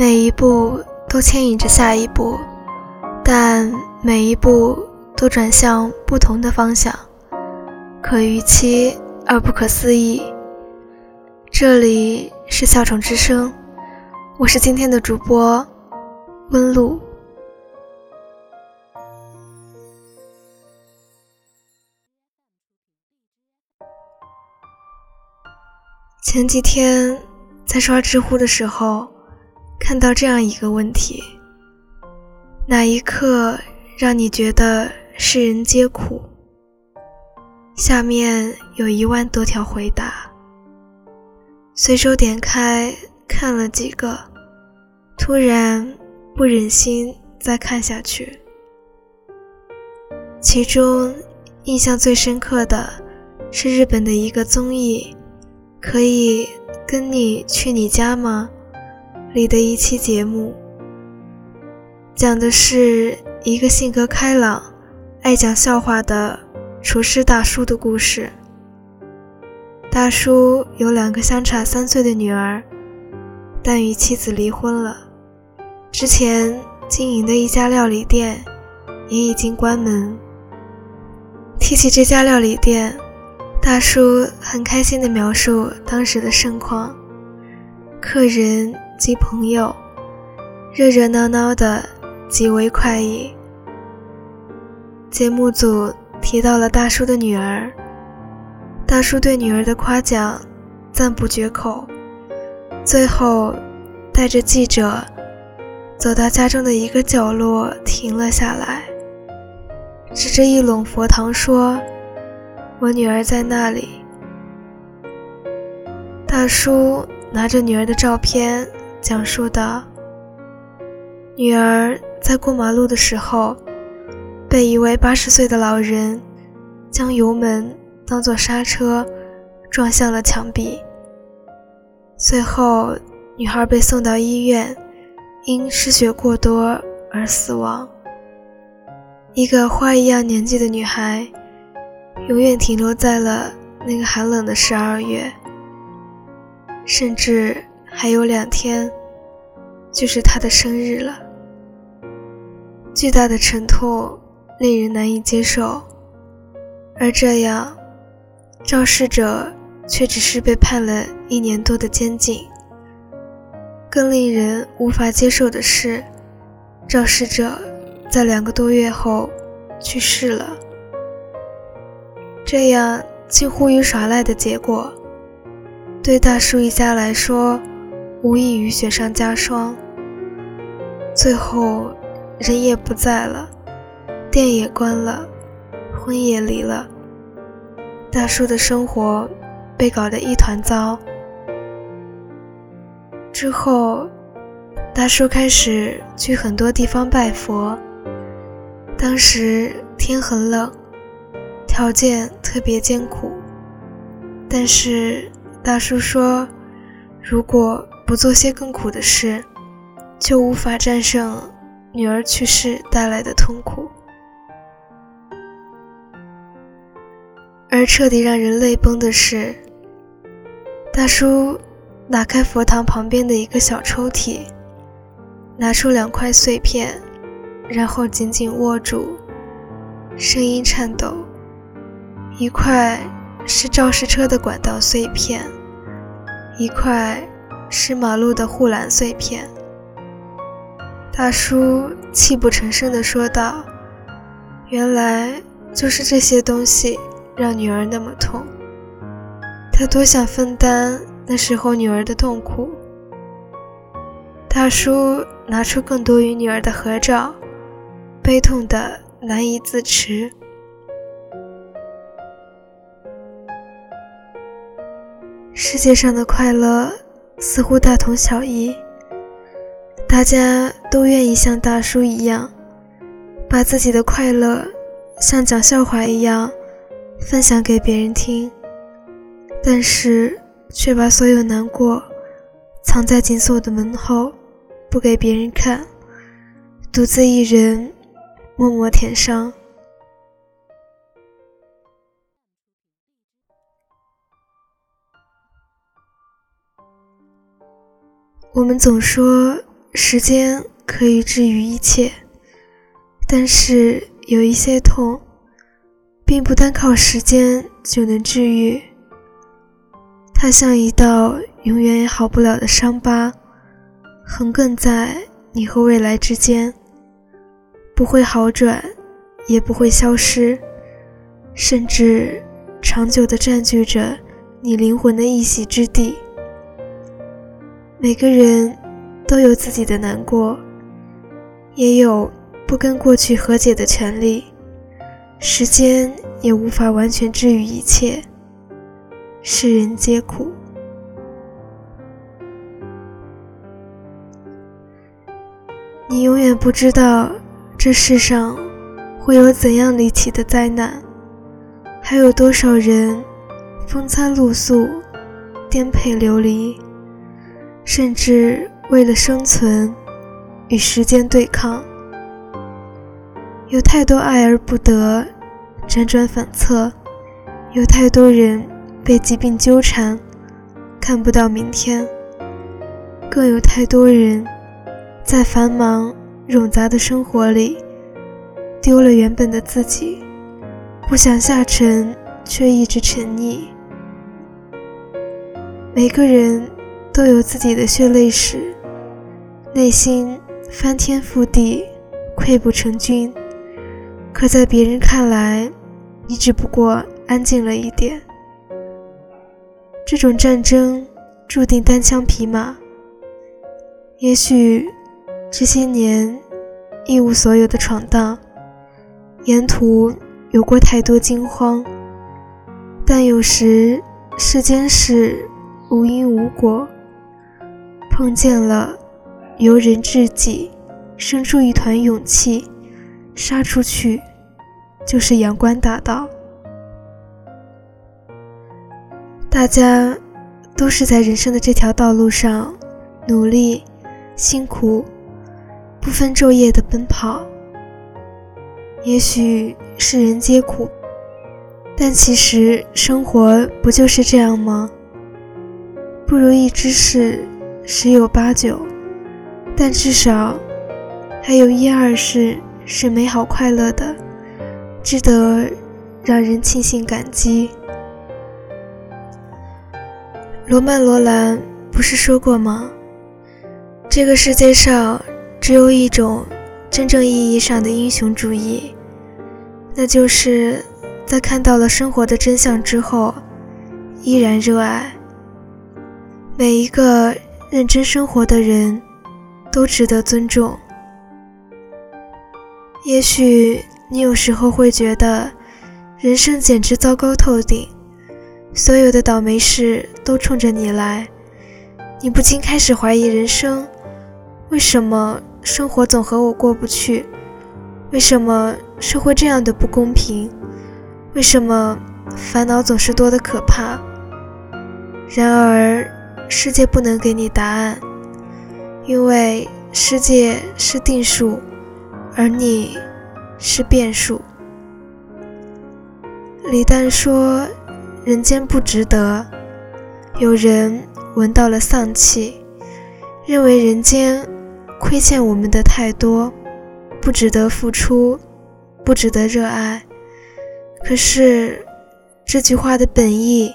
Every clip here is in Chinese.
每一步都牵引着下一步，但每一步都转向不同的方向，可预期而不可思议。这里是笑虫之声，我是今天的主播温露。前几天在刷知乎的时候，看到这样一个问题：哪一刻让你觉得世人皆苦？下面有一万多条回答，随手点开看了几个，突然不忍心再看下去。其中印象最深刻的是日本的一个综艺。可以跟你去你家吗？里的一期节目，讲的是一个性格开朗、爱讲笑话的厨师大叔的故事。大叔有两个相差三岁的女儿，但与妻子离婚了。之前经营的一家料理店也已经关门。提起这家料理店。大叔很开心地描述当时的盛况，客人及朋友热热闹闹的，极为快意。节目组提到了大叔的女儿，大叔对女儿的夸奖赞不绝口，最后带着记者走到家中的一个角落，停了下来，指着一垄佛堂说。我女儿在那里。大叔拿着女儿的照片，讲述的：“女儿在过马路的时候，被一位八十岁的老人将油门当作刹车，撞向了墙壁。随后，女孩被送到医院，因失血过多而死亡。一个花一样年纪的女孩。”永远停留在了那个寒冷的十二月，甚至还有两天，就是他的生日了。巨大的沉痛令人难以接受，而这样，肇事者却只是被判了一年多的监禁。更令人无法接受的是，肇事者在两个多月后去世了。这样近乎于耍赖的结果，对大叔一家来说，无异于雪上加霜。最后，人也不在了，店也关了，婚也离了，大叔的生活被搞得一团糟。之后，大叔开始去很多地方拜佛。当时天很冷。条件特别艰苦，但是大叔说，如果不做些更苦的事，就无法战胜女儿去世带来的痛苦。而彻底让人泪崩的是，大叔打开佛堂旁边的一个小抽屉，拿出两块碎片，然后紧紧握住，声音颤抖。一块是肇事车的管道碎片，一块是马路的护栏碎片。大叔泣不成声地说道：“原来就是这些东西让女儿那么痛。他多想分担那时候女儿的痛苦。”大叔拿出更多与女儿的合照，悲痛的难以自持。世界上的快乐似乎大同小异，大家都愿意像大叔一样，把自己的快乐像讲笑话一样分享给别人听，但是却把所有难过藏在紧锁的门后，不给别人看，独自一人默默舔伤。我们总说时间可以治愈一切，但是有一些痛，并不单靠时间就能治愈。它像一道永远也好不了的伤疤，横亘在你和未来之间，不会好转，也不会消失，甚至长久地占据着你灵魂的一席之地。每个人都有自己的难过，也有不跟过去和解的权利。时间也无法完全治愈一切。世人皆苦，你永远不知道这世上会有怎样离奇的灾难，还有多少人风餐露宿、颠沛流离，甚至为了生存与时间对抗。有太多爱而不得，辗转反侧，有太多人。被疾病纠缠，看不到明天。更有太多人，在繁忙冗杂的生活里，丢了原本的自己，不想下沉，却一直沉溺。每个人都有自己的血泪史，内心翻天覆地，溃不成军。可在别人看来，你只不过安静了一点。这种战争注定单枪匹马。也许这些年一无所有的闯荡，沿途有过太多惊慌，但有时世间事无因无果，碰见了由人至己，生出一团勇气，杀出去，就是阳关大道。大家都是在人生的这条道路上努力、辛苦、不分昼夜的奔跑。也许世人皆苦，但其实生活不就是这样吗？不如意之事十有八九，但至少还有一二事是美好快乐的，值得让人庆幸感激。罗曼·罗兰不是说过吗？这个世界上只有一种真正意义上的英雄主义，那就是在看到了生活的真相之后，依然热爱。每一个认真生活的人都值得尊重。也许你有时候会觉得人生简直糟糕透顶。所有的倒霉事都冲着你来，你不禁开始怀疑人生：为什么生活总和我过不去？为什么社会这样的不公平？为什么烦恼总是多得可怕？然而，世界不能给你答案，因为世界是定数，而你是变数。李诞说。人间不值得。有人闻到了丧气，认为人间亏欠我们的太多，不值得付出，不值得热爱。可是这句话的本意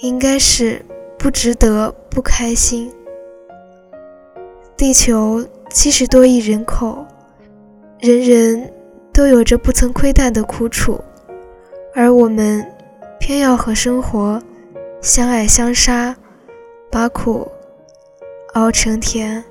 应该是不值得不开心。地球七十多亿人口，人人都有着不曾亏待的苦楚，而我们。偏要和生活相爱相杀，把苦熬成甜。